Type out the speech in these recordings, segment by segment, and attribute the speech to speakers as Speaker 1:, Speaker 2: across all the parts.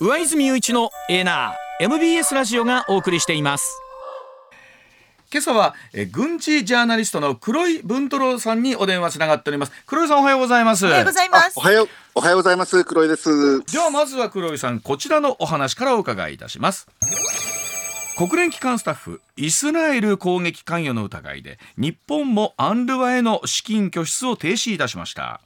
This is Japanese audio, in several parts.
Speaker 1: 上泉雄一のエーナー MBS ラジオがお送りしています。今朝はえ軍事ジャーナリストの黒井文太郎さんにお電話つながっております。黒井さんおはようございます。
Speaker 2: おはようございます。
Speaker 3: おはようおはようございます黒井です。
Speaker 1: ではまずは黒井さんこちらのお話からお伺いいたします。国連機関スタッフイスラエル攻撃関与の疑いで日本もアンルワへの資金拠出を停止いたしました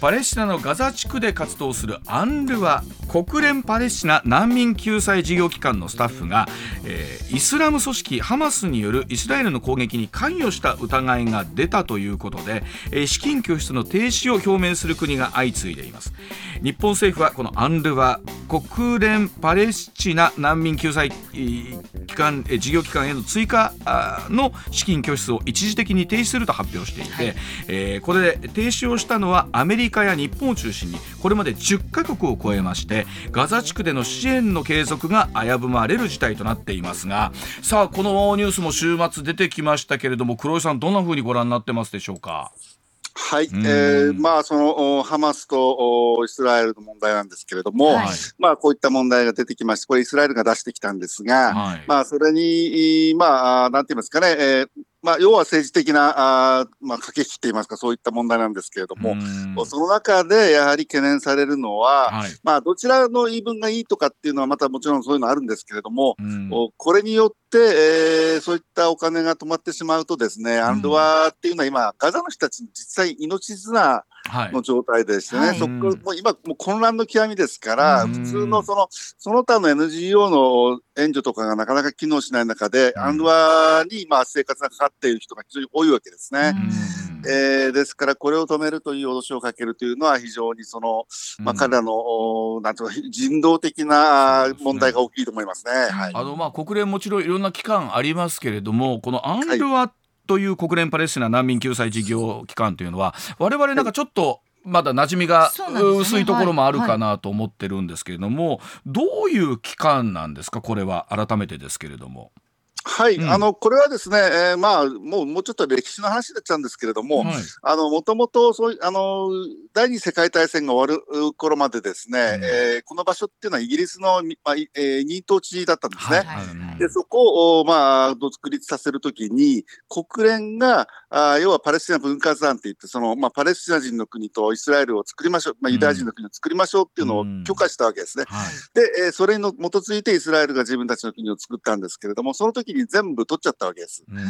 Speaker 1: パレスチナのガザ地区で活動するアンルワ国連パレスチナ難民救済事業機関のスタッフが、えー、イスラム組織ハマスによるイスラエルの攻撃に関与した疑いが出たということで、えー、資金拠出の停止を表明する国が相次いでいます。日本政府はこのアンルワ国連パレスチナ難民救済機関事業機関への追加の資金拠出を一時的に停止すると発表していて、はい、えー、これで停止をしたのはアメリカや日本を中心にこれまで10カ国を超えましてガザ地区での支援の継続が危ぶまれる事態となっていますがさあこのニュースも週末出てきましたけれども黒井さんどんなふうにご覧になってますでしょうか？
Speaker 3: はい、えー、まあそのハマスとイスラエルの問題なんですけれども、はい、まあこういった問題が出てきまして、これイスラエルが出してきたんですが、はい、まあそれにまあなんて言いますかね、えー、まあ、要は政治的なあ、まあ、駆け引きといいますか、そういった問題なんですけれども、その中でやはり懸念されるのは、はい、まあ、どちらの言い分がいいとかっていうのは、またもちろんそういうのあるんですけれども、これによって、えー、そういったお金が止まってしまうとですね、アンドワっていうのは今、ガザの人たちに実際命綱の状態でしてね、はい、そこもう今、もう混乱の極みですから、普通のそのその他の NGO の援助とかがなかなか機能しない中で、アンドワにまあ生活がかかっている人が非常に多いわけですね。えー、ですから、これを止めるという脅しをかけるというのは、非常にその、まあ、彼らの、なんとか人道的な問題が大きいと思いますね。はい、
Speaker 1: あのまあ国連もちろんいろんな機関ありますけれども、このアンドワという国連パレスチナ難民救済事業機関というのは我々なんかちょっとまだ馴染みが薄いところもあるかなと思ってるんですけれども、どういう機関なんですか？これは改めてですけれども。
Speaker 3: はい、うん、あのこれはですね、えー、まあもうもうちょっと歴史の話になっちゃうんですけれども、もともとそうあの第二次世界大戦が終わる頃までですね、うん、えー、この場所っていうのはイギリスの、まあえー、任当地だったんですね。はいはい、でそこをまあ独立させるときに国連があ要はパレスチナ文化財団っていってそのまあパレスチナ人の国とイスラエルを作りましょう、まあユダヤ人の国を作りましょうっていうのを許可したわけですね。うんはい、で、えー、それに基づいてイスラエルが自分たちの国を作ったんですけれども、その時に全部取っちゃったわけです。うん、で、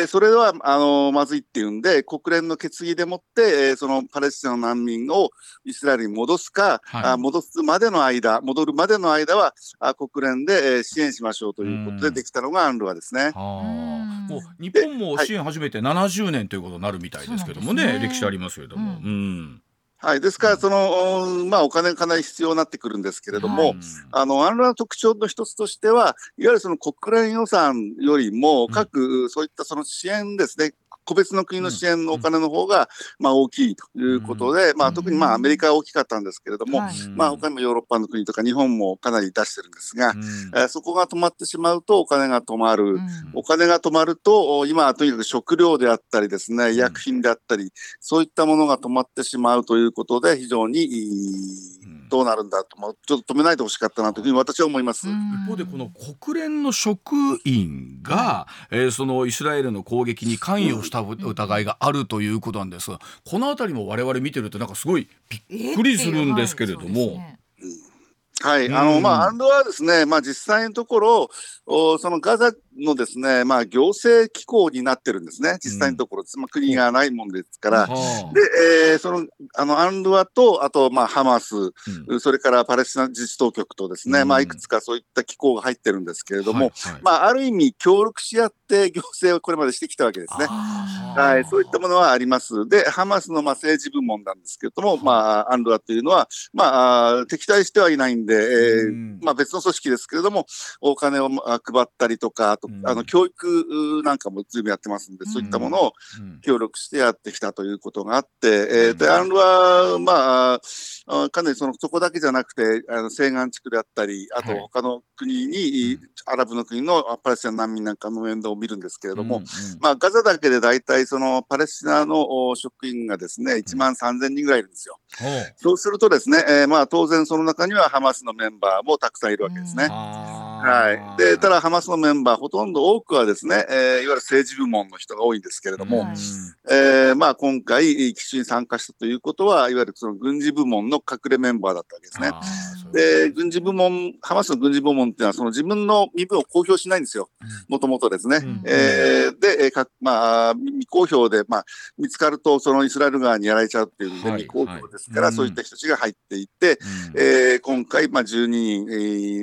Speaker 3: えー、それはあのまずいっていうんで、国連の決議でもって、えー、そのパレスチナの難民をイスラエルに戻すか、はい、あ戻すまでの間、戻るまでの間はあ国連で、えー、支援しましょうということでできたのがアンルワですね。
Speaker 1: もう日本も支援始めて70年ということになるみたいですけどもね、ね。歴史ありますけれども。うん、うん
Speaker 3: はい、ですから、その、まあ、お金かなり必要になってくるんですけれども、はい、あの、アンラの特徴の一つとしては、いわゆるその国連予算よりも、各、そういったその支援ですね、個別の国の支援のお金の方が、まあ、大きいということで、まあ、特にまあアメリカは大きかったんですけれども、まあ、他にもヨーロッパの国とか日本もかなり出してるんですが、えー、そこが止まってしまうとお金が止まる、お金が止まると今はとにかく食料であったりですね医薬品であったりそういったものが止まってしまうということで非常にどうなるんだと、まあ、ちょっと止めないでほしかったなというふうに私は思います。
Speaker 1: 一方でこの国連の職員が、えー、そのイスラエルの攻撃に関与した疑いがあるということなんですが、この辺りも我々見てるとなんかすごいびっくりするんですけれども。
Speaker 3: はい、あの、まあ、アンドはですね、まあ、実際のところ、おそのガザのですね、まあ、行政機構になってるんですね、実際のところ、うん、まあ、国がないもんですから、で、えー、その、あの、アンドアと、あと、まあ、ハマス、うん、それからパレスチナ自治当局とですね、うん、まあ、いくつかそういった機構が入ってるんですけれども、はいはい、まあ、ある意味、協力し合って行政をこれまでしてきたわけですね。はい、そういったものはあります。で、ハマスのまあ政治部門なんですけれども、まあ、アンドアというのは、まあ、敵対してはいないんで、えー、まあ、別の組織ですけれども、お金を配ったりとか、あとと、あの教育なんかも随分やってますんで、そういったものを協力してやってきたということがあって、えー、でアンルは、まあ、かなりそのそこだけじゃなくて、あの西岸地区であったり、あと他の国に、アラブの国のパレスチナ難民なんかの面倒を見るんですけれども、まあ、ガザだけで大体そのパレスチナの職員がですね、1万3000人ぐらいいるんですよ。そうするとですね、えー、まあ当然その中にはハマスのメンバーもたくさんいるわけですね。はい。で、ただハマスのメンバー、ほとんど多くはですね、えー、いわゆる政治部門の人が多いんですけれども、えー、まあ今回、基地に参加したということは、いわゆるその軍事部門の隠れメンバーだったわけですね。で、軍事部門、ハマスの軍事部門っていうのは、その自分の身分を公表しないんですよ。もともとですね。うん、えー、で、えー、まあ、未公表で、まあ、見つかると、そのイスラエル側にやられちゃうっていうんで、未公表ですから、はい。はい、そういった人たちが入っていって、うん、えー、今回、まあ、12人、え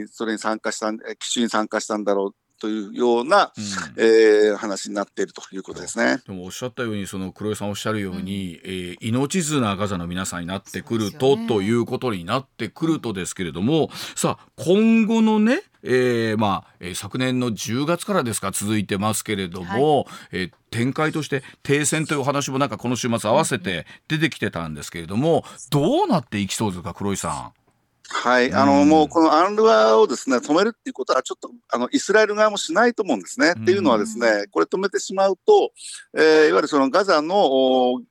Speaker 3: ー、それに参加した、基地に参加したんだろうというような、うん、えー、話になっているということですね。
Speaker 1: でもおっしゃったようにその黒井さんおっしゃるように、うん、えー、命綱ガザの皆さんになってくると、ね、ということになってくるとですけれどもさあ今後のねえー、まあ、えー、昨年の10月からですか続いてますけれども、はい、えー、展開として停戦というお話もなんかこの週末合わせて出てきてたんですけれども、どうなっていきそうですか黒井さん？
Speaker 3: はい、あの、もうこのアンルワをですね、止めるっていうことは、ちょっと、あの、イスラエル側もしないと思うんですね。っていうのはですね、これ止めてしまうと、えー、いわゆるそのガザの、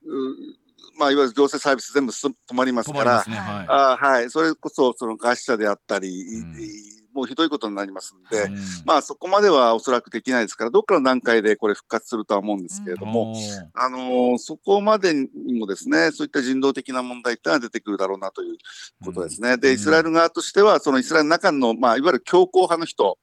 Speaker 3: まあ、いわゆる行政サービス全部止まりますから、ね。はい、あはい、それこそ、その餓死者であったり、うんもうひどいことになりますので、うん、まあそこまではおそらくできないですから、どっかの段階でこれ復活するとは思うんですけれども、うん、あのー、そこまでにもですね、そういった人道的な問題ってのは出てくるだろうなということですね。うん、で、イスラエル側としては、そのイスラエルの中の、まあ、いわゆる強硬派の人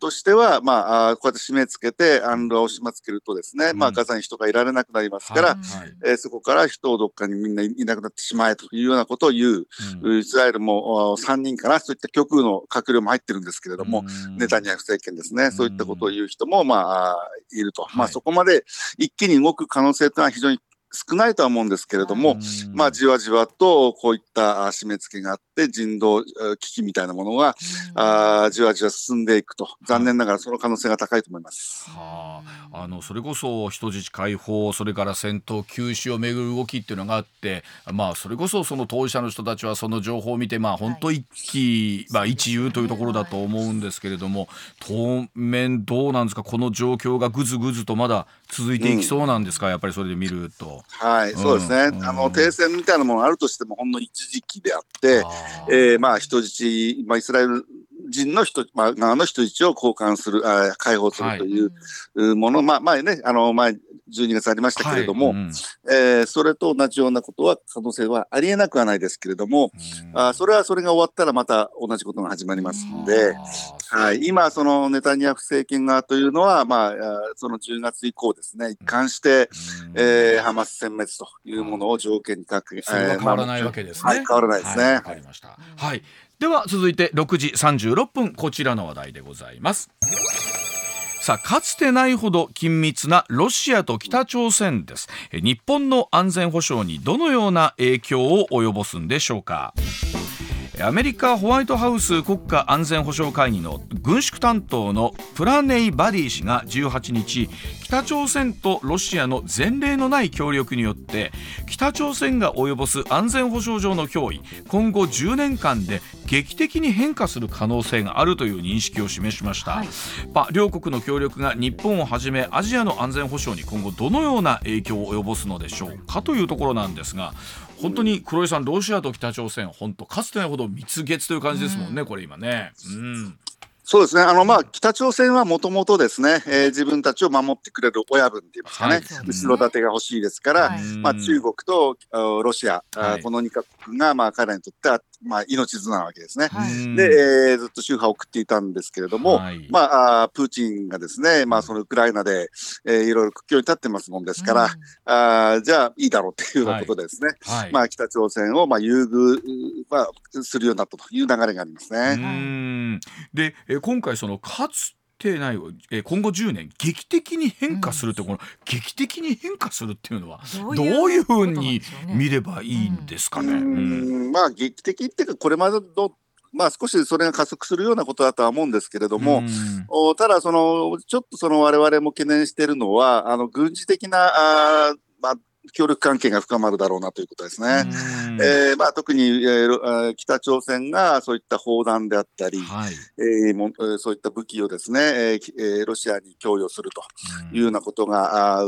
Speaker 3: としては、まあ、こうやって締め付けて、アンルアを締め付けるとですね、まあ、ガザに人がいられなくなりますから、はい、えー、そこから人をどっかにみんないなくなってしまえというようなことを言う、イスラエルも3人かな、そういった極右の閣僚も入ってるんですけれども、ネタニヤフ政権ですね、そういったことを言う人も、まあ、いると。まあ、そこまで一気に動く可能性というのは非常に少ないとは思うんですけれども、まあ、じわじわとこういった締め付けがあって、人道危機みたいなものが、あじわじわ進んでいくと、残念ながらその可能性が高いと思います。
Speaker 1: はあ、あのそれこそ人質解放、それから戦闘休止をめぐる動きっていうのがあって、まあ、それこそその当事者の人たちはその情報を見て、まあ、本当一気、まあ、一憂というところだと思うんですけれども、当面どうなんですか、この状況がぐずぐずとまだ続いていきそうなんですか、うん、やっぱりそれで見ると。
Speaker 3: はい、そうですね、うん、あの停戦みたいなものがあるとしても、ほんの一時期であって、えー、まあ人質、まあ、イスラエル人の人、まあ、側の人質を交換する、あ解放するというもの、はい、まあ、前ね、あの、前、12月ありましたけれども、はい。うん、えー、それと同じようなことは、可能性はありえなくはないですけれども、あそれはそれが終わったらまた同じことが始まりますので、はい、今、そのネタニヤフ政権側というのは、まあ、その10月以降ですね、一貫して、えー、ハマス殲滅というものを条件に書く、
Speaker 1: えー、変わらないわけですね。
Speaker 3: はい、変わらないですね。はい、
Speaker 1: かりました。はい。では続いて6時36分こちらの話題でございます。さあかつてないほど緊密なロシアと北朝鮮です日本の安全保障にどのような影響を及ぼすんでしょうかアメリカホワイトハウス国家安全保障会議の軍縮担当のプラネイ・バディ氏が18日北朝鮮とロシアの前例のない協力によって北朝鮮が及ぼす安全保障上の脅威今後10年間で劇的に変化する可能性があるという認識を示しました、はい、まあ、両国の協力が日本をはじめアジアの安全保障に今後どのような影響を及ぼすのでしょうかというところなんですが本当に黒井さんロシアと北朝鮮本当かつてないほど蜜月という感じですもんね、これ今ね。うん
Speaker 3: そうですね。あの、まあ、北朝鮮はもともとですね、えー、自分たちを守ってくれる親分って言いますかね、はい、後ろ盾が欲しいですから、はい、まあ、中国とロシア、はい、この2カ国が、まあ、彼らにとっては、まあ、命綱なわけですね。で、えー、ずっと宗派を送っていたんですけれども、まあ、プーチンがですね、まあ、そのウクライナで、えー、いろいろ屈強に立ってますもんですから、ああじゃあ、いいだろうっていうようなことでですね、まあ、北朝鮮を、まあ、優遇、まあ、するようになったという流れがありますね。
Speaker 1: で、え今回そのかつてない、え今後10年劇的に変化するって、この劇的に変化するっていうのはどういうふうに見ればいいんですかね？
Speaker 3: まあ劇的っていうかこれまでのまあ、少しそれが加速するようなことだとは思うんですけれども、おただその、ちょっとその我々も懸念しているのは、あの軍事的なあ、協力関係が深まるだろうなということですね。えーまあ、特に、えー、北朝鮮がそういった砲弾であったり、はい。えー、もそういった武器をですね、えー、ロシアに供与するというようなことが、あ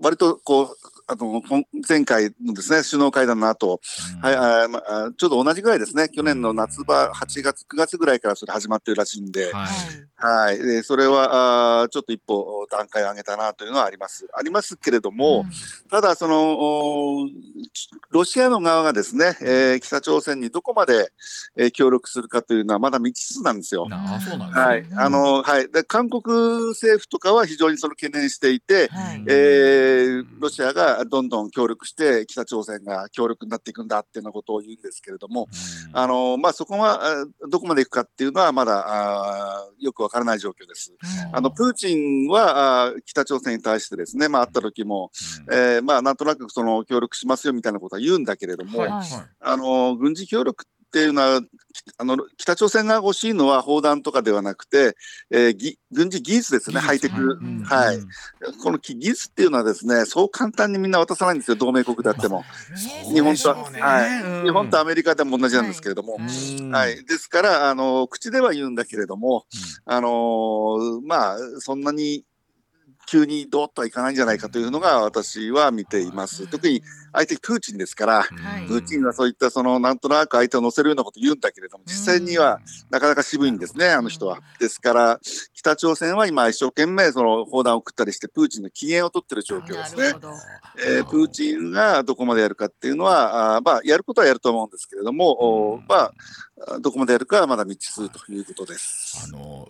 Speaker 3: 割とこうあの前回のですね首脳会談の後、はいあまあちょうど同じぐらいですね、去年の夏場、8月、9月ぐらいからそれ始まってるらしいんで、はい、はい、でそれはあちょっと一歩段階を上げたなというのはあります。ありますけれども、うん、ただその、ロシアの側がですね、えー、北朝鮮にどこまで、えー、協力するかというのはまだ未知数なんですよ。あそうなんですね、はい、あのはい、で韓国政府とかは非常にその懸念していて、はい、えー、ロシアがどんどん協力して北朝鮮が強力になっていくんだっていうようなことを言うんですけれども、あのまあ、そこはどこまでいくかっていうのはまだあよくわからない状況です。あのプーチンはあ北朝鮮に対してですね、まあ、会った時も、えー、まあ、なんとなくその協力しますよみたいなことは言うんだけれども、はい、あの軍事協力っていうのはあの北朝鮮が欲しいのは砲弾とかではなくて、えー、軍事技術ですね、ハイテク、はい、この技術っていうのはですねそう簡単にみんな渡さないんですよ、同盟国であっても。日本と、はい、日本とアメリカでも同じなんですけれども、はい、ですからあの口では言うんだけれども、あのまあそんなに急にどっとはいかないんじゃないかというのが私は見ています。特に相手プーチンですから、プーチンはそういったそのなんとなく相手を乗せるようなことを言うんだけれども、実際にはなかなか渋いんですね、あの人は。ですから、北朝鮮は今一生懸命その砲弾を送ったりして、プーチンの機嫌を取ってる状況ですね。えー、プーチンがどこまでやるかっていうのは、あまあ、やることはやると思うんですけれども、まあ、どこまでやるかはまだ未知数ということです。あの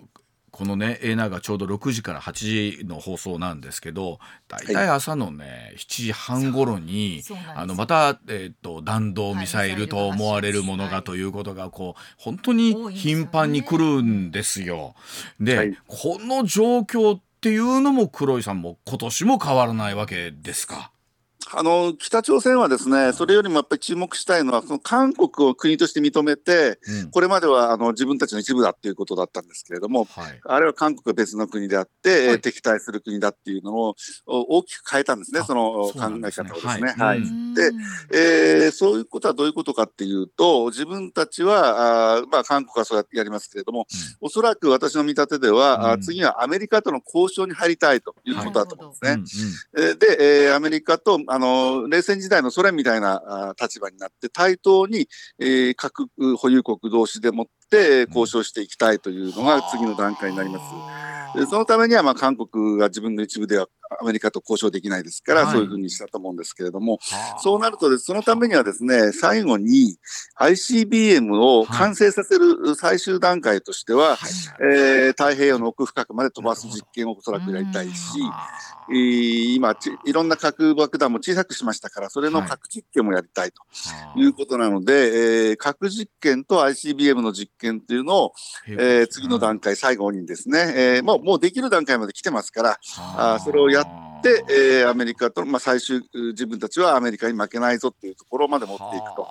Speaker 1: このね A ナがちょうど6時から8時の放送なんですけど大体朝のね、はい、7時半頃にあのまた、えーと、弾道ミサイルと思われるものがということがこう本当に頻繁に来るんですよ。で、はい、この状況っていうのも黒井さんも今年も変わらないわけですか？
Speaker 3: あの北朝鮮はですね、それよりもやっぱり注目したいのは、その韓国を国として認めて、うん、これまではあの自分たちの一部だっていうことだったんですけれども、はい、あれは韓国は別の国であって、はい、敵対する国だっていうのを大きく変えたんですね、その考え方をですね。はい、で、えー、そういうことはどういうことかっていうと、自分たちは、あまあ、韓国はそうやってやりますけれども、うん、おそらく私の見立てでは、うん、次はアメリカとの交渉に入りたいということだと思うんですね。はい、で、えー、アメリカとあの冷戦時代のソ連みたいな立場になって対等に、えー、核保有国同士でもって交渉していきたいというのが次の段階になります。でそのためにはまあ韓国が自分の一部ではアメリカと交渉できないですから、はい、そういうふうにしたと思うんですけれども、そうなるとそのためにはですね、最後に ICBM を完成させる最終段階としては、はい、えー、太平洋の奥深くまで飛ばす実験をおそらくやりたいし、えー、今いろんな核爆弾も小さくしましたから、それの核実験もやりたいとい。うことなので、はい、えー、核実験と ICBM の実験というのを、えー、次の段階、最後にですね、えー、もうもうできる段階まで来てますから、あ。それをやって、えー、アメリカと、まあ、最終、自分たちはアメリカに負けないぞっていうところまで持っていくと。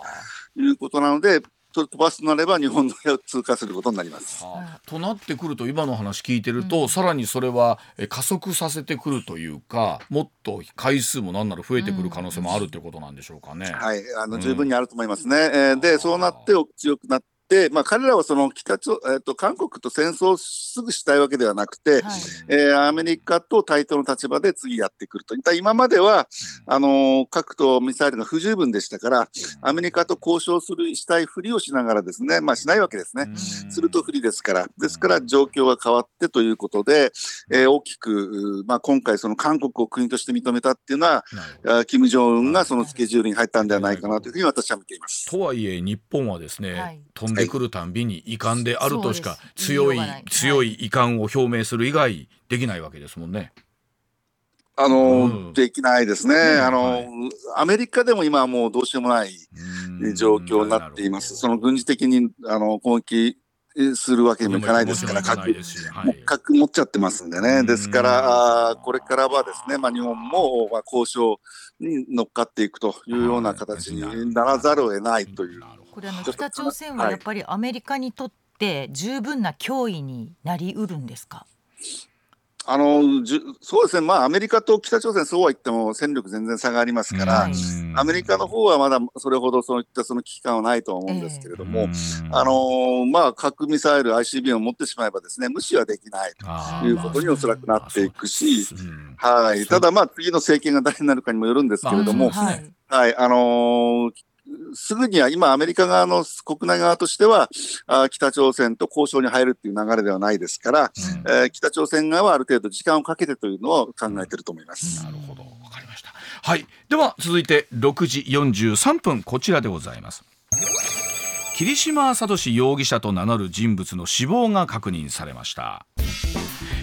Speaker 3: いうことなので、飛ばすとなれば日本のを通過することになります。
Speaker 1: はあ、となってくると今の話聞いてると、うん、さらにそれは加速させてくるというかもっと回数も何なら増えてくる可能性もあるということなんでしょうかね。
Speaker 3: はい。あの十分にあると思いますね。うん、えー、でそうなって強くなっで、まあ、彼らはその北朝、えーと、韓国と戦争すぐしたいわけではなくて、はい、えー、アメリカと対等の立場で次やってくると。今までは、あの核とミサイルが不十分でしたから、アメリカと交渉するしたいふりをしながらですね、まあ、しないわけですね。すると不利ですから。ですから状況が変わってということで、えー、大きく、まあ、今回その韓国を国として認めたっていうのは、金正恩がそのスケジュールに入ったんではないかなというふうに私は見ています。
Speaker 1: とはいえ日本はですね、はい、飛んでくるたんびに遺憾であるとしか強い強い遺憾を表明する以外できないわけですもんね。
Speaker 3: あの、うん、できないですね、あの、はい、アメリカでも今はもうどうしようもない状況になっています。その軍事的にあの攻撃するわけにもいかないですから、核、はい、核持っちゃってますんでね。ですから、これからはですね、まあ、日本も、まあ、交渉に乗っかっていくというような形にならざるを得ないという。
Speaker 2: これあの北朝鮮はやっぱりアメリカにとって十分な脅威になりうるんですか？
Speaker 3: あのじゅそうですね、まあ、アメリカと北朝鮮、そうは言っても戦力全然差がありますから、アメリカの方はまだそれほどそういったその危機感はないとは思うんですけれども、あのまあ、核ミサイル、ICBM を持ってしまえばですね無視はできないということにおそらくなっていくし、はい、ただ、まあ、次の政権が誰になるかにもよるんですけれども、はい、はい、あのーすぐには今、アメリカ側の国内側としては、あ北朝鮮と交渉に入るっていう流れではないですから、うん、えー、北朝鮮側はある程度時間をかけてというのを考えていると思います。
Speaker 1: なるほど、わかりました。はい、では続いて6時43分こちらでございます。桐島聡容疑者と名乗る人物の死亡が確認されました。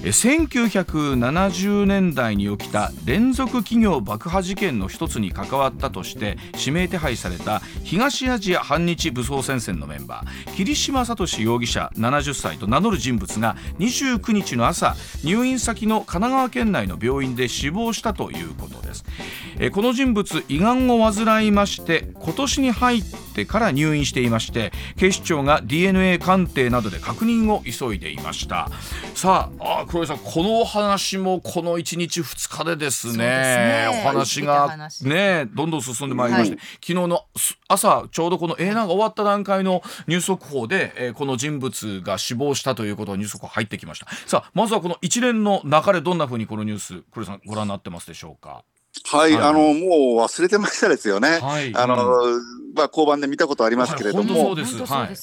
Speaker 1: 1970年代に起きた連続企業爆破事件の一つに関わったとして指名手配された東アジア反日武装戦線のメンバー桐島聡容疑者70歳と名乗る人物が29日の朝入院先の神奈川県内の病院で死亡したということです。この人物胃がんを患いまして今年に入ってから入院していまして警視庁が DNA 鑑定などで確認を急いでいました。さあ黒井さんこの話もこの1日2日でですね、ね、お話がねどんどん進んでまいりまして、はい、昨日の朝ちょうどこの A ナが終わった段階のニュース速報で、えー、この人物が死亡したということニュース速報入ってきました。さあまずはこの一連の流れどんなふうにこのニュース黒井さんご覧になってますでしょうか？
Speaker 3: はい、はい、あのもう忘れてましたですよね。はい、あの、うんまあ、交番で見たことありますけれども、はい、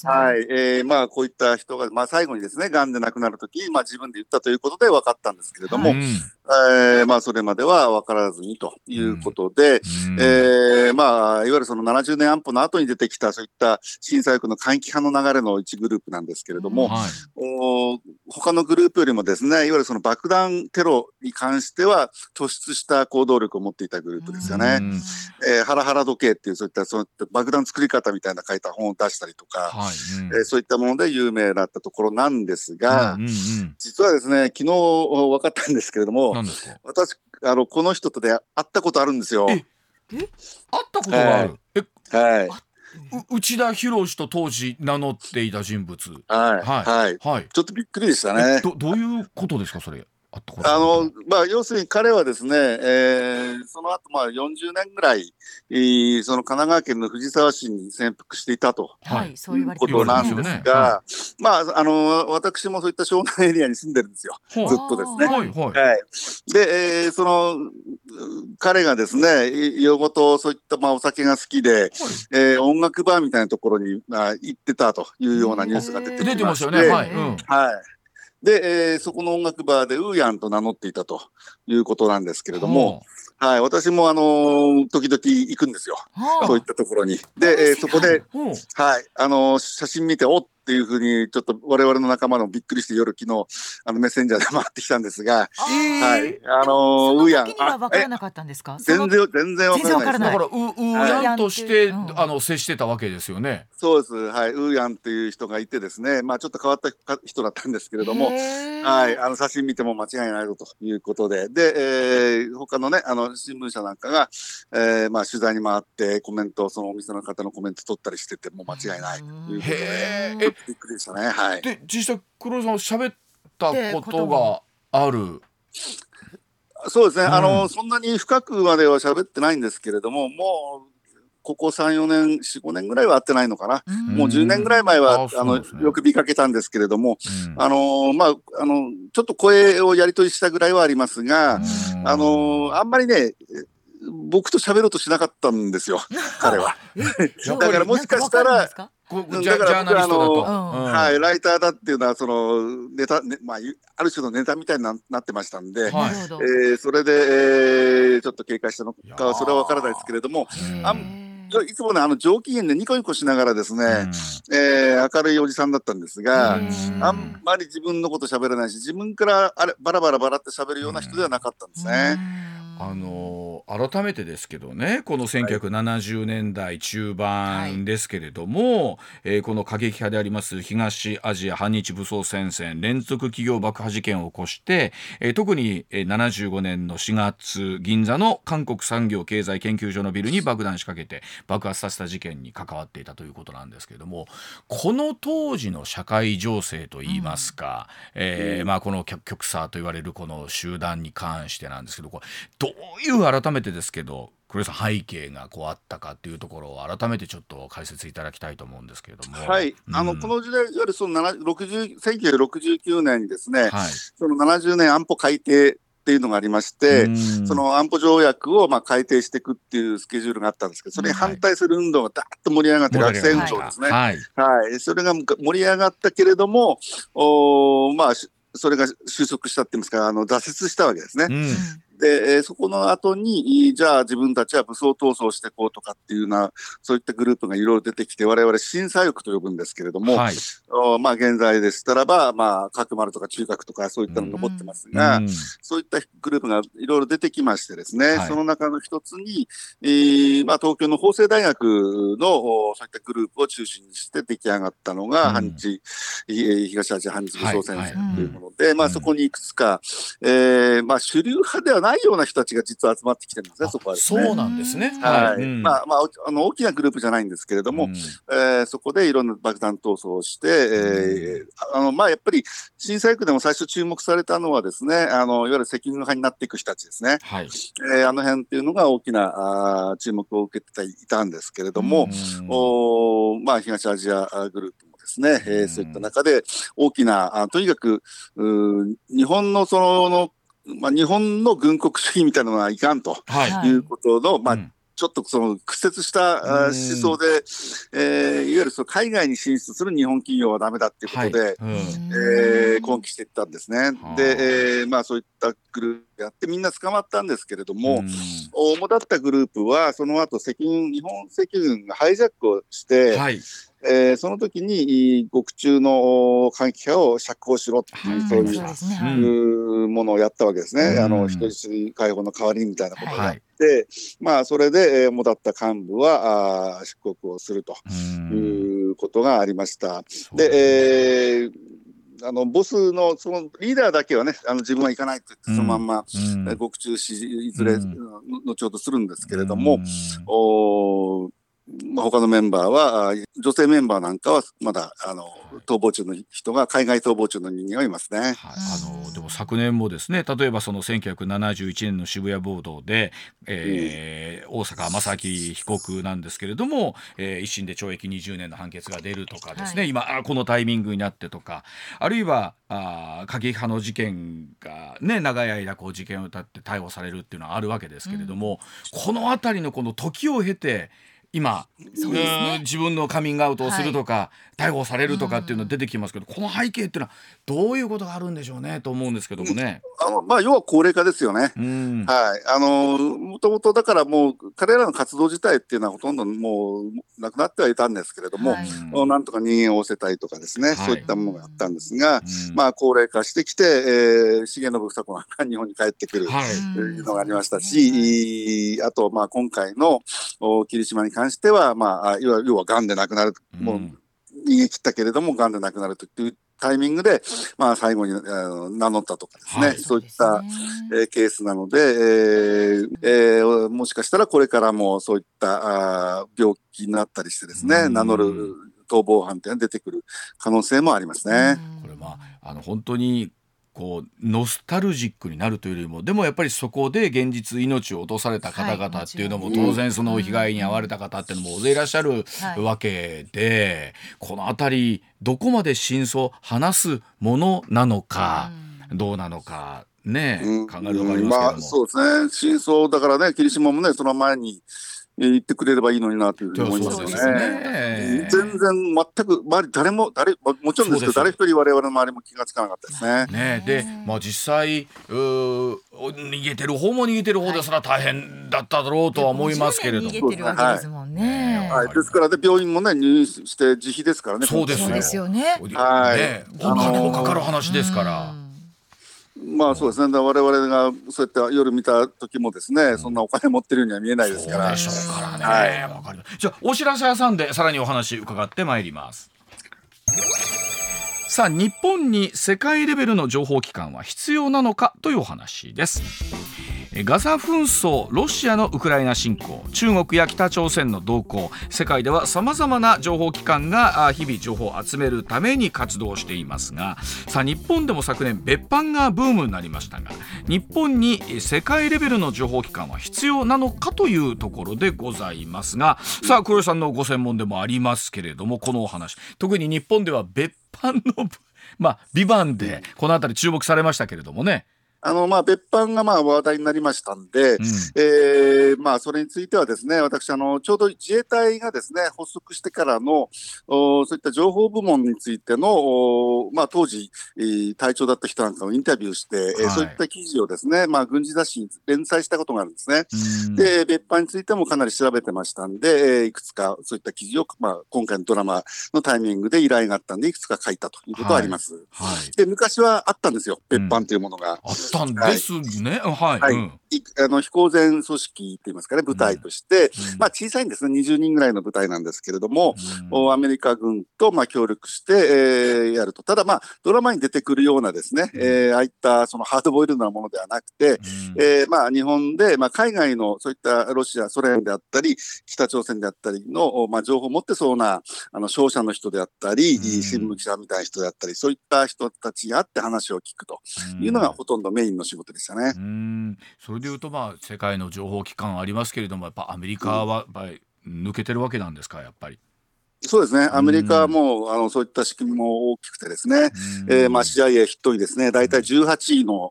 Speaker 3: はい、えー、まあ、こういった人が、まあ、最後にですね、がんで亡くなるとき、まあ、自分で言ったということで分かったんですけれども、はい、えー、まあ、それまでは分からずにということで、うん、えー、まあ、いわゆるその70年安保の後に出てきた、そういった震災国の回帰派の流れの一グループなんですけれども、うんはい、お他のグループよりもですね、いわゆるその爆弾テロに関しては突出した行動力を持っていたグループですよね。うん、えー、ハラハラ時計っていう、そういった、そういった爆弾作り方みたいな書いた本を出したりとか、はいうん、えー、そういったもので有名だったところなんですが、うんうんうん、実はですね、昨日分かったんですけれども、私、あの、この人とで会ったことあるんですよ。え
Speaker 1: 会ったことがある、
Speaker 3: はい、
Speaker 1: 内田博と当時名乗っていた人物。
Speaker 3: はい。はい。はい。ちょっとびっくりでしたね。
Speaker 1: ど、どういうことですか、それ？
Speaker 3: あのまあ、要するに彼はですね、えー、その後まあ40年ぐらい、えー、その神奈川県の藤沢市に潜伏していたと、はい、そういうことなんですが、まあ、あの私もそういった湘南エリアに住んでるんですよ、ずっとですね。はい、はい、で、えー、その彼がですね、夜とそういったまあお酒が好きで、はい、えー、音楽バーみたいなところに、まあ、行ってたというようなニュースが出てきまして、出てましたよね。はい、うん、はいで、えー、そこの音楽バーでウーヤンと名乗っていたということなんですけれども、はい、私もあのー、時々行くんですよ。そういったところに。で、えー、そこで、はい、あのー、写真見て、おっっていうふうに、ちょっと我々の仲間のびっくりして夜昨日、あのメッセンジャーで回ってきたんですが、
Speaker 2: はい。あのー、ウーヤン。は分からなかったんですか？
Speaker 3: 全然、全然分からない
Speaker 1: だから、ウーヤンとして、あの、接してたわけですよね。
Speaker 3: そうです。はい。ウーヤンっていう人がいてですね、まあちょっと変わった人だったんですけれども、はい。あの、写真見ても間違いないということで、で、えー、他のね、あの、新聞社なんかが、えー、まあ取材に回ってコメント、そのお店の方のコメント取ったりしてても間違いないということで。びっくりでしたね。はい。
Speaker 1: で実際黒井さん喋ったことがある？
Speaker 3: そうですね、うん、あのそんなに深くまでは喋ってないんですけれども、もうここ3、4年、4、5年ぐらいは会ってないのかな、うん、もう10年ぐらい前はあ、ね、のよく見かけたんですけれども、うん、あのまあ、あのちょっと声をやり取りしたぐらいはありますが、あのあんまりね、僕と喋ろうとしなかったんですよ、彼は。だからもしかしたら、だから僕あの、はい、ライターだっていうのはそのネタ、ね、まあある種のネタみたいにななってましたんで、はい、えー、それで、えー、ちょっと警戒したのかはそれは分からないですけれども、あいつもねあの上機嫌でニコニコしながらですね、えー、明るいおじさんだったんですが、あんまり自分のこと喋らないし自分からあれバラバラバラって喋るような人ではなかったんですね。
Speaker 1: あの改めてですけどねこの1970年代中盤ですけれども、はい、えー、この過激派であります東アジア反日武装戦線連続企業爆破事件を起こして、えー、特に75年の4月銀座の韓国産業経済研究所のビルに爆弾仕掛けて爆発させた事件に関わっていたということなんですけれどもこの当時の社会情勢といいますか、うん、えー、まあ、この極左と言われるこの集団に関してなんですけどこれどういう改めてですけど黒井さん背景がこうあったかっていうところを改めてちょっと解説いただきたいと思うんですけれども。
Speaker 3: はい、うん、あのこの時代いわゆるその60 1969年にですね、はい、その70年安保改定っていうのがありまして、その安保条約をまあ改定していくっていうスケジュールがあったんですけど、それに反対する運動がだっと盛り上がって、学生運動ですね。はい、はい、それが盛り上がったけれども、おまあ、それが収束したって言いますか、あの挫折したわけですね。うんで、えー、そこの後に、じゃあ自分たちは武装闘争していこうとかっていうような、そういったグループがいろいろ出てきて、我々審査欲と呼ぶんですけれども、はい、おまあ現在でしたらば、まあ角丸とか中核とかそういったの残ってますが、うん、そういったグループがいろいろ出てきましてですね、はい、その中の一つに、えー、まあ東京の法政大学のそういったグループを中心にして出来上がったのが、反日、うん、東アジア反日武装戦線というもので、まあそこにいくつか、えー、まあ主流派ではないような人たちが実は集まってきてるんですね、そこは、ね、
Speaker 1: そうなんですね。
Speaker 3: はい。うん、まあ、まあ、あの、大きなグループじゃないんですけれども、うん、えー、そこでいろんな爆弾闘争をして、えー、あの、まあ、やっぱり、震災区でも最初注目されたのはですね、あの、いわゆる責任派になっていく人たちですね。はい。えー、あの辺っていうのが大きなあ注目を受けていたんですけれども、うん、おまあ、東アジアグループですね、えー、そういった中で大きな、あとにかく日本のそのまあ、日本の軍国主義みたいなのはいかんとい。うことの、はい、まあ、うん。ちょっとその屈折した思想で、えー、いわゆるその海外に進出する日本企業はだめだっていうことで、はい。うん、えー、抗議していったんですね。で、えー、まあそういったグループやってみんな捕まったんですけれども、主だったグループはその後赤軍日本赤軍がハイジャックをして、はいえー、その時に獄中の換気派を釈放しろっていう、そういうものをやったわけですね、あの人質解放の代わりみたいなことをやって、はい、まあ、それで、えー、もだった幹部はあ出国をするということがありました。で、えーあのボスのそのリーダーだけはね、あの自分は行かないと言って、そのまんま、うん、獄中死、いずれ、うん、後ほどするんですけれども、うん、おまあ、他のメンバーは、女性メンバーなんかはまだあの逃亡中の人が海外逃亡中の人間はいますね、はい、
Speaker 1: あのでも昨年もですね例えばその1971年の渋谷暴動で、えー、うん、大阪正明被告なんですけれども、えー、一審で懲役20年の判決が出るとかですね、はい、今このタイミングになってとかあるいはあ過激派の事件が、ね、長い間こう事件を歌って逮捕されるっていうのはあるわけですけれども、うん、この辺りのこの時を経て今、ね、自分のカミングアウトをするとか、はい、逮捕されるとかっていうの出てきますけど、この背景っていうのはどういうことがあるんでしょうねと思うんですけどもね。
Speaker 3: あのまあ、要は高齢化ですよね。うん、はい。あの、もともとだからもう彼らの活動自体っていうのはほとんどもうなくなってはいたんですけれども、はい、なんとか人間を押せたいとかですね、はい、そういったものがあったんですが、うん、まあ高齢化してきて、えー、重信房子が日本に帰ってくるというのがありましたし、あとまあ今回の霧島に関しては、まあ、要はがんで亡くなる、もう逃げ切ったけれども、がんで亡くなるというタイミングで、まあ、最後にあの名乗ったとかですね、はい、そういった、えー、ケースなので、えーえー、もしかしたらこれからもそういったあ病気になったりしてですね、名乗る逃亡犯っていうのが出てくる可能性もありますね。
Speaker 1: これまああの本当にこうノスタルジックになるというよりもでもやっぱりそこで現実命を落とされた方々っていうのも当然その被害に遭われた方っていうのも大勢いらっしゃるわけでこの辺りどこまで真相話すものなのかどうなのかね考えるとこありますけども、まあ、
Speaker 3: そうですね。真相だからね霧島もねその前に言ってくれればいいのになというふうに思いますよね。ね全然全く周り誰も誰もちろんですけど誰一人我々の周りも気がつかなかったですね。
Speaker 1: ねでまあ実際う逃げてる方も逃げてる方ですら大変だっただろうとは思いますけれども。逃げてるわけですもん
Speaker 3: ね。はい、ですからで病院もね入院して自費ですからね。
Speaker 1: そうです
Speaker 2: よね。
Speaker 3: はい。
Speaker 1: お金もかかる話ですから。
Speaker 3: まあそうですね、我々がそうやって夜見た時もですね、うん、そんなお金持ってるようには見えないですから。
Speaker 1: でしょうからね。はい、わかりじゃあお知らせ挟んでさらにお話伺ってまいります。さあ日本に世界レベルの情報機関は必要なのかというお話です。ガザ紛争ロシアのウクライナ侵攻中国や北朝鮮の動向世界ではさまざまな情報機関が日々情報を集めるために活動していますがさあ日本でも昨年別班がブームになりましたが日本に世界レベルの情報機関は必要なのかというところでございますがさあ黒井さんのご専門でもありますけれどもこのお話特に日本では別班の まあ、ビバンでこの辺り注目されましたけれどもね。
Speaker 3: あのまあ、別班がまあ話題になりましたんで、うん、えー、まあ、それについてはですね私あの、ちょうど自衛隊がですね発足してからのおそういった情報部門についての、おまあ、当時、えー、隊長だった人なんかをインタビューして、はい、えー、そういった記事をですね、まあ、軍事雑誌に連載したことがあるんですね。うん、で、別班についてもかなり調べてましたんで、えー、いくつかそういった記事を、まあ、今回のドラマのタイミングで依頼があったんで、いくつか書いたということはあります。はいはい、で昔はあったんですよ、別班というものが。
Speaker 1: うんったんですね。はい。はい、うん
Speaker 3: あの飛行前組織って言いますかね、部隊として、うん、まあ小さいんですね、20人ぐらいの部隊なんですけれども、うん、アメリカ軍とまあ協力して、えー、やると。ただまあ、ドラマに出てくるようなですね、うん、えー、ああいったそのハードボイルドなものではなくて、うん、えー、まあ日本で、まあ海外のそういったロシア、ソ連であったり、北朝鮮であったりの、まあ情報を持ってそうな、あの、商社の人であったり、新聞記者みたいな人であったり、そういった人たちがあって話を聞くというのがほとんどメインの仕事でしたね。
Speaker 1: それでいうと、まあ、世界の情報機関ありますけれども、やっぱアメリカはやっぱり抜けてるわけなんですか、やっぱり。
Speaker 3: そうですね、アメリカはもう、あのそういった仕組みも大きくてですね、えーまあ、CIA 筆頭にですね、大体18位の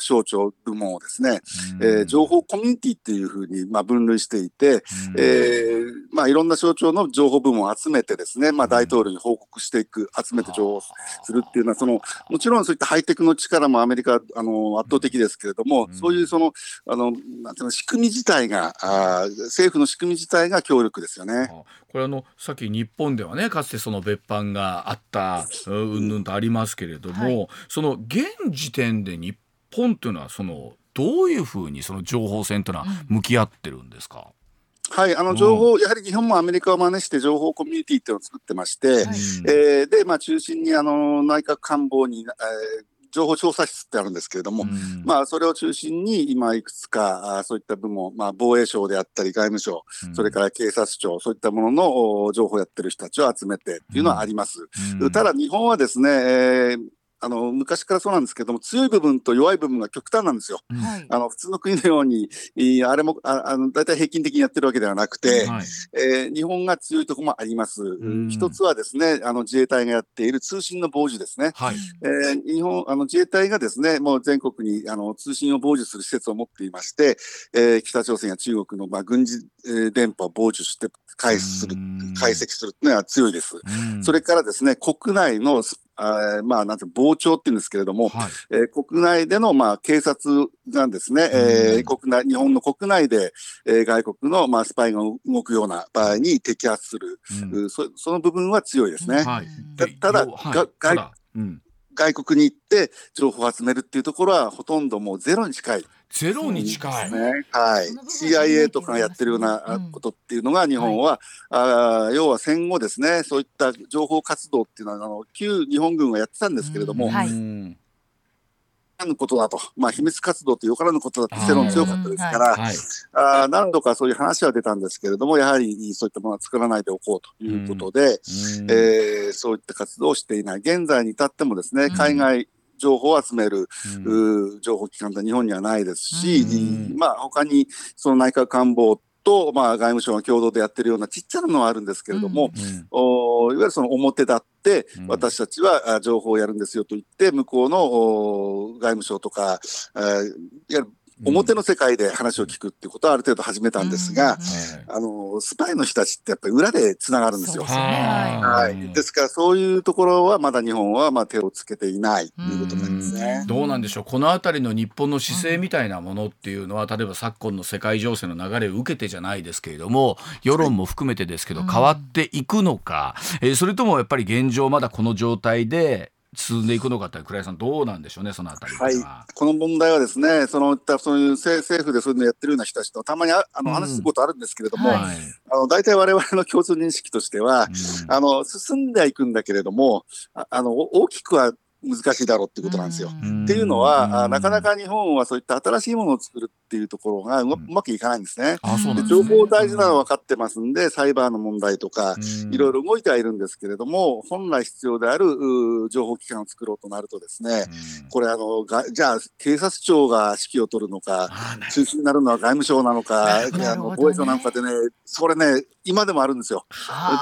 Speaker 3: 省庁部門をですね、えー、情報コミュニティっていうふうに、まあ、分類していて、えーまあ、いろんな省庁の情報部門を集めてですね、まあ、大統領に報告していく、集めて情報するっていうのは、そのもちろんそういったハイテクの力もアメリカあの圧倒的ですけれども、そういうそのあのなんていうの仕組み自体があ、政府の仕組み自体が強力ですよね。
Speaker 1: これあのさっき日本ではねかつてその別班があったうん。ぬんとありますけれども、はい、その現時点で日本というのはそのどういうふうにその情報戦というのは向き合ってるんですか、
Speaker 3: はい、あの情報、うん、やはり日本もアメリカを真似して情報コミュニティっていうのを作ってまして、はい、えー、で、まあ、中心にあの内閣官房に、えー情報調査室ってあるんですけれども、うん、まあ、それを中心に今いくつかあそういった部門、まあ、防衛省であったり外務省、うん、それから警察庁そういったものの情報をやってる人たちを集めてっていうのはあります。うん、ただ日本はですね、えーあの昔からそうなんですけども強い部分と弱い部分が極端なんですよ。はい、あの普通の国のようにあれもああの大体平均的にやってるわけではなくて、はい、えー、日本が強いところもあります。一つはですねあの自衛隊がやっている通信の傍受ですね。はい、えー、日本あの自衛隊がですねもう全国にあの通信を傍受する施設を持っていまして、えー、北朝鮮や中国の、まあ、軍事、えー、電波を傍受して解する解析するというのは強いです。それからですね国内のあまあ、なんて傍聴っていうんですけれども、はい、えー、国内での、まあ、警察がですね、えー、国内、日本の国内で、えー、外国の、まあ、スパイが動くような場合に摘発する、うん、そその部分は強いですね。はい、ただ、はい、外、うん、外国に行って情報を集めるっていうところはほとんどもうゼロに近い。
Speaker 1: ゼロに近い、
Speaker 3: ね、はい、CIA とかがやってるようなことっていうのが日本は、うん、あ要は戦後ですねそういった情報活動っていうのはあの旧日本軍がやってたんですけれども、うん、はい。らぬことだと、まあ、秘密活動ってよからぬことだって世論強かったですから、はい、あ何度かそういう話は出たんですけれども、やはりそういったものは作らないでおこうということで、うん、えー、そういった活動をしていない、現在に至ってもですね海外情報を集める、うん、情報機関って日本にはないですし、うん、まあ他にその内閣官房と、まあ、外務省が共同でやってるようなちっちゃなのはあるんですけれども、うん、おいわゆるその表立って、私たちは情報をやるんですよと言って、向こうの外務省とか、えー、いわゆる表の世界で話を聞くっていうことはある程度始めたんですが、うん、あのスパイの人たちってやっぱり裏でつながるんですよ。ですね、はい、ですからそういうところはまだ日本はまあ手をつけていないということなんですね。
Speaker 1: どうなんでしょう。この辺りの日本の姿勢みたいなものっていうのは、例えば昨今の世界情勢の流れを受けてじゃないですけれども世論も含めてですけど変わっていくのか、えー、それともやっぱり現状まだこの状態で進んでいくのかって倉井さんどうなんでしょうねそのあたり
Speaker 3: は。い、この問題はですねそのそういう政府でそういうのやってるような人たちとたまにああの話することあるんですけれども、うんはい、あの大体我々の共通認識としては、うん、あの進んではいくんだけれどもああの大きくは難しいだろうってことなんですよ。っていうのはなかなか日本はそういった新しいものを作るっていうところがうまくいかないんですね。で情報大事なのは分かってますんでサイバーの問題とかいろいろ動いてはいるんですけれども本来必要である情報機関を作ろうとなるとですねこれあのがじゃあ警察庁が指揮を取るのか中心になるのは外務省なのかあの防衛省なのかでねそれね今でもあるんですよ。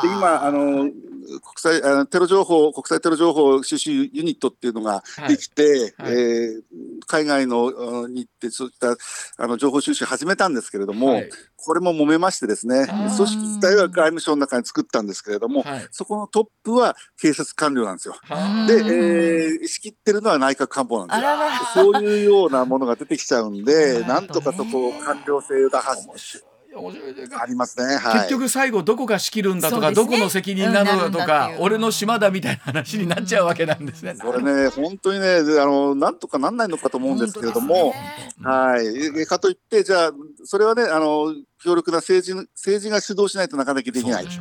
Speaker 3: で今あの国際あテロ情報国際テロ情報収集ユニットっていうのができて、はい。はい、えー、海外のに行ってそういったあの情報収集始めたんですけれども、はい、これも揉めましてですね組織自体は外務省の中に作ったんですけれども、そこのトップは警察官僚なんですよ。で、えー、仕切ってるのは内閣官房なんですよ。そういうようなものが出てきちゃうんで、なんとかそこを官僚性を打破し面白いありますね、
Speaker 1: はい、結局最後どこが仕切るんだとか、ね、どこの責任なのだとか、うん、俺の島だみたいな話になっちゃうわけなんですね。
Speaker 3: これね本当にねあのなんとかなんないのかと思うんですけれども、ね、はい。かといってじゃあそれはねあの強力な政治政治が主導しないとなかなかできないと、ね、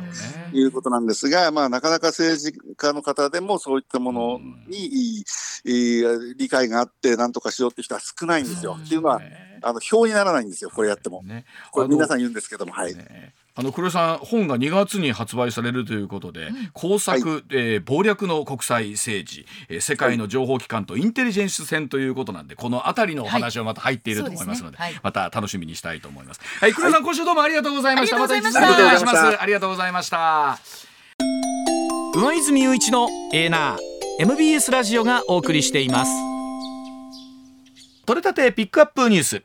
Speaker 3: いうことなんですが、まあ、なかなか政治家の方でもそういったものに、うん、理解があって何とかしようっていう人は少ないんですよ。っていうのはあの表にならないんですよこれやっても、ね、これ皆さん言うんですけどもはい。ね
Speaker 1: あの黒井さん本が2月に発売されるということで、うん、工作、はい、えー、謀略の国際政治、えー、世界の情報機関とインテリジェンス戦ということなんでこの辺りのお話はまた入っていると思いますのではいでねはい、また楽しみにしたいと思います。はい、黒井さん、今週どうもありがとうございました。また一度お願いします。ありがとうございました。上泉雄一のエーナー MBS ラジオがお送りしています。取れたてピックアップニュース。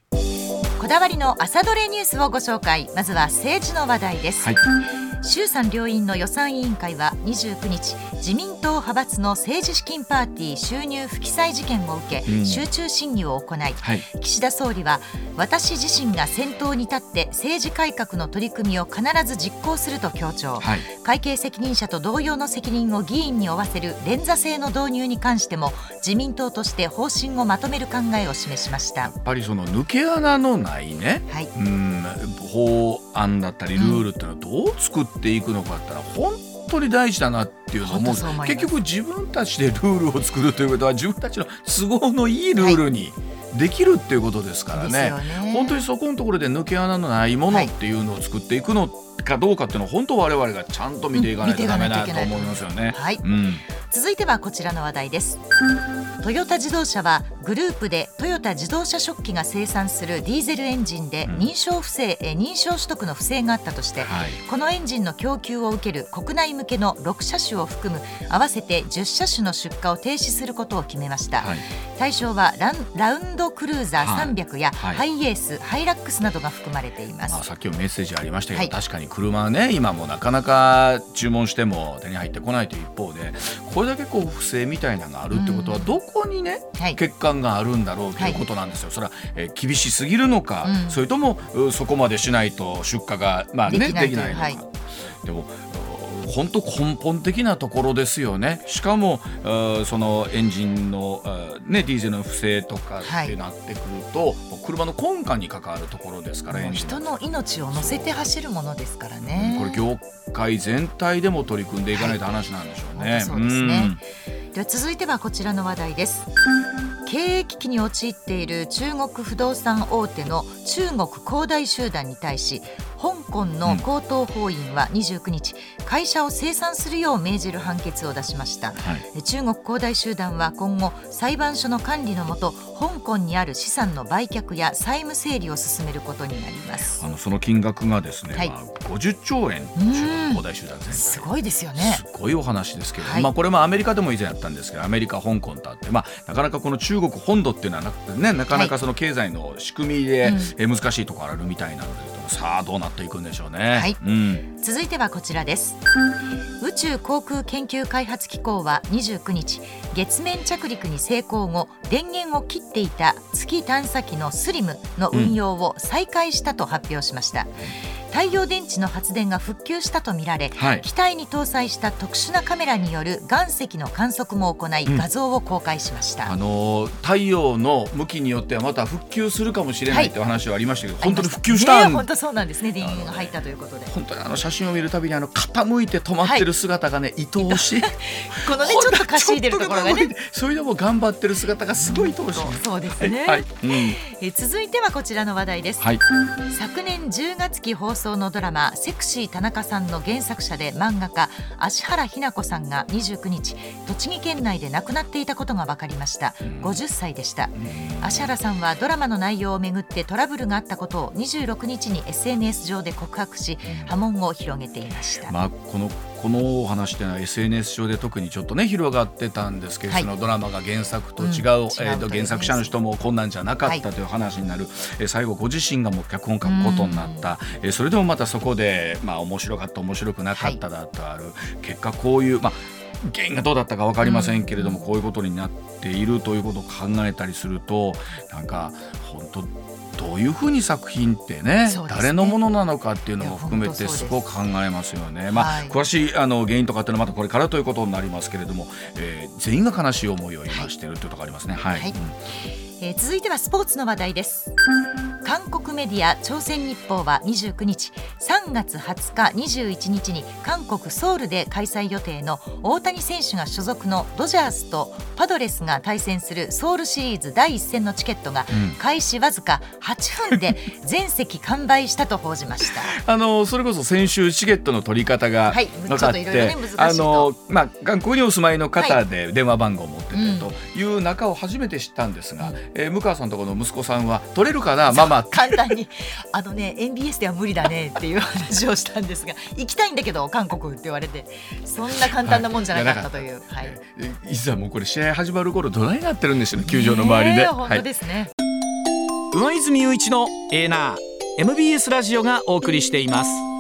Speaker 2: こだわりの朝どれニュースをご紹介。まずは政治の話題です、はい衆参両院の予算委員会は29日自民党派閥の政治資金パーティー収入不記載事件を受け、うん、集中審議を行い、はい、岸田総理は私自身が先頭に立って政治改革の取り組みを必ず実行すると強調、はい、会計責任者と同様の責任を議員に負わせる連座制の導入に関しても自民党として方針をまとめる考えを示しました。や
Speaker 1: っぱりその抜け穴のないね、はい、うん法案だったりルールってのはどう作っていくのかって言ったら本当に大事だなっていうのも結局自分たちでルールを作るということは自分たちの都合のいいルールに、できるっていうことですからね、ね、本当にそこのところで抜け穴のないものっていうのを作っていくのかどうかっていうのは本当我々がちゃんと見ていかないとダメだと思いますよね。
Speaker 2: はい、うん、続いてはこちらの話題です。トヨタ自動車はグループでトヨタ自動車食器が生産するディーゼルエンジンで認証不正、うん、認証取得の不正があったとして、はい、このエンジンの供給を受ける国内向けの6車種を含む合わせて10車種の出荷を停止することを決めました、はい、対象はラウンドクルーザー300や、はい、ハイエースハイラックスなどが含まれています、まあ、
Speaker 1: さっきもメッセージありましたけど、確かに車はね今もなかなか注文しても手に入ってこないという一方でこれだけこう不正みたいなのがあるってことはどこにね、はい、欠陥があるんだろうということなんですよ。はい、それは、えー、厳しすぎるのか、うん、それともそこまでしないと出荷がまあねできないのか。はい、でも本当根本的なところですよね。しかもそのエンジンのねディーゼルの不正とかってなってくると、はい、車の根幹に関わるところですから
Speaker 2: 人の命を乗せて走るものですからね。
Speaker 1: これ業界全体でも取り組んでいかないと話なんでしょうね。はい、そうですね。
Speaker 2: では続いてはこちらの話題です。経営危機に陥っている中国不動産大手の中国恒大集団に対し香港の高等法院は29日、会社を清算するよう命じる判決を出しました、はい、中国恒大集団は今後裁判所の管理のもと香港にある資産の売却や債務整理を進めることになります。
Speaker 1: あのその金額がですね、はい。まあ、50兆円。中国恒大集団
Speaker 2: すごいですよね。
Speaker 1: すごいお話ですけど、はい、まあこれもアメリカでも以前やったんですけどアメリカ香港とあって、まあ、なかなかこの中国本土っていうのはな,、ね、なかなかその経済の仕組みで、え難しいところあるみたいなので、さあどうなっていくんでしょうね、はい。
Speaker 2: うん、続いてはこちらです。宇宙航空研究開発機構は29日月面着陸に成功後電源を切っていた月探査機のスリムの運用を再開したと発表しました、うん太陽電池の発電が復旧したとみられ、はい、機体に搭載した特殊なカメラによる岩石の観測も行い、画像を公開しました、
Speaker 1: あの太陽の向きによってはまた復旧するかもしれないとい。う話はありましたけど、はい、本当に復旧したん、
Speaker 2: ね、本当そうなんですね電源が入ったということで。
Speaker 1: 本当にあの写真を見るたびにあの傾いて止まってる姿がね、愛おしい。
Speaker 2: このねちょっとかしいでるところがね。
Speaker 1: それでも頑張ってる姿がすごい愛おしい。
Speaker 2: そうですね、はい、うん、え続いてはこちらの話題です、はい、昨年10月期放送のドラマ「セクシー田中さん」の原作者で漫画家芦原日奈子さんが29日栃木県内で亡くなっていたことが分かりました。50歳でした。芦原さんはドラマの内容をめぐってトラブルがあったことを26日に SNS 上で告白し波紋を広げていました、
Speaker 1: まあ、このこのお話っていうのは SNS 上で特にちょっとね広がってたんですけど、はい、そのドラマが原作と違う、うん、えー、と原作者の人もこんなんじゃなかったという話になる、はい、えー、最後ご自身がもう脚本書くことになった、えー、それでもまたそこでまあ面白かった面白くなかっただとある、はい、結果こういうまあ原因がどうだったか分かりませんけれども、うん、こういうことになっているということを考えたりするとなんか本当どういうふうに作品ってね、ね、誰のものなのかっていうのも含めてすごく考えますよね。まあ、はい、詳しいあの原因とかっていうのはまたこれからということになりますけれども、えー、全員が悲しい思いを今しているというところありますね。はい、はい、うん
Speaker 2: えー、続いてはスポーツの話題です。韓国メディア朝鮮日報は29日3月20日21日に韓国ソウルで開催予定の大谷選手が所属のドジャースとパドレスが対戦するソウルシリーズ第1戦のチケットが開始わずか8分で全席完売したと報じました。
Speaker 1: あのそれこそ先週チケットの取り方が分かって、はいね、あのまあ韓国にお住まいの方で電話番号を持っててという中を初めて知ったんですが、うんえー、向川さんとこの息子さんは取れるかな？ママ。
Speaker 2: 簡単に。あのね MBS では無理だねっていう話をしたんですが 行きたいんだけど韓国って言われて。そんな簡単なもんじゃなかったという、はい、
Speaker 1: いざもうこれ試合始まる頃どないなってるんですよね球場の周りで。
Speaker 2: 本当ですね、
Speaker 1: はい、上泉雄一のエーナー MBS ラジオがお送りしています。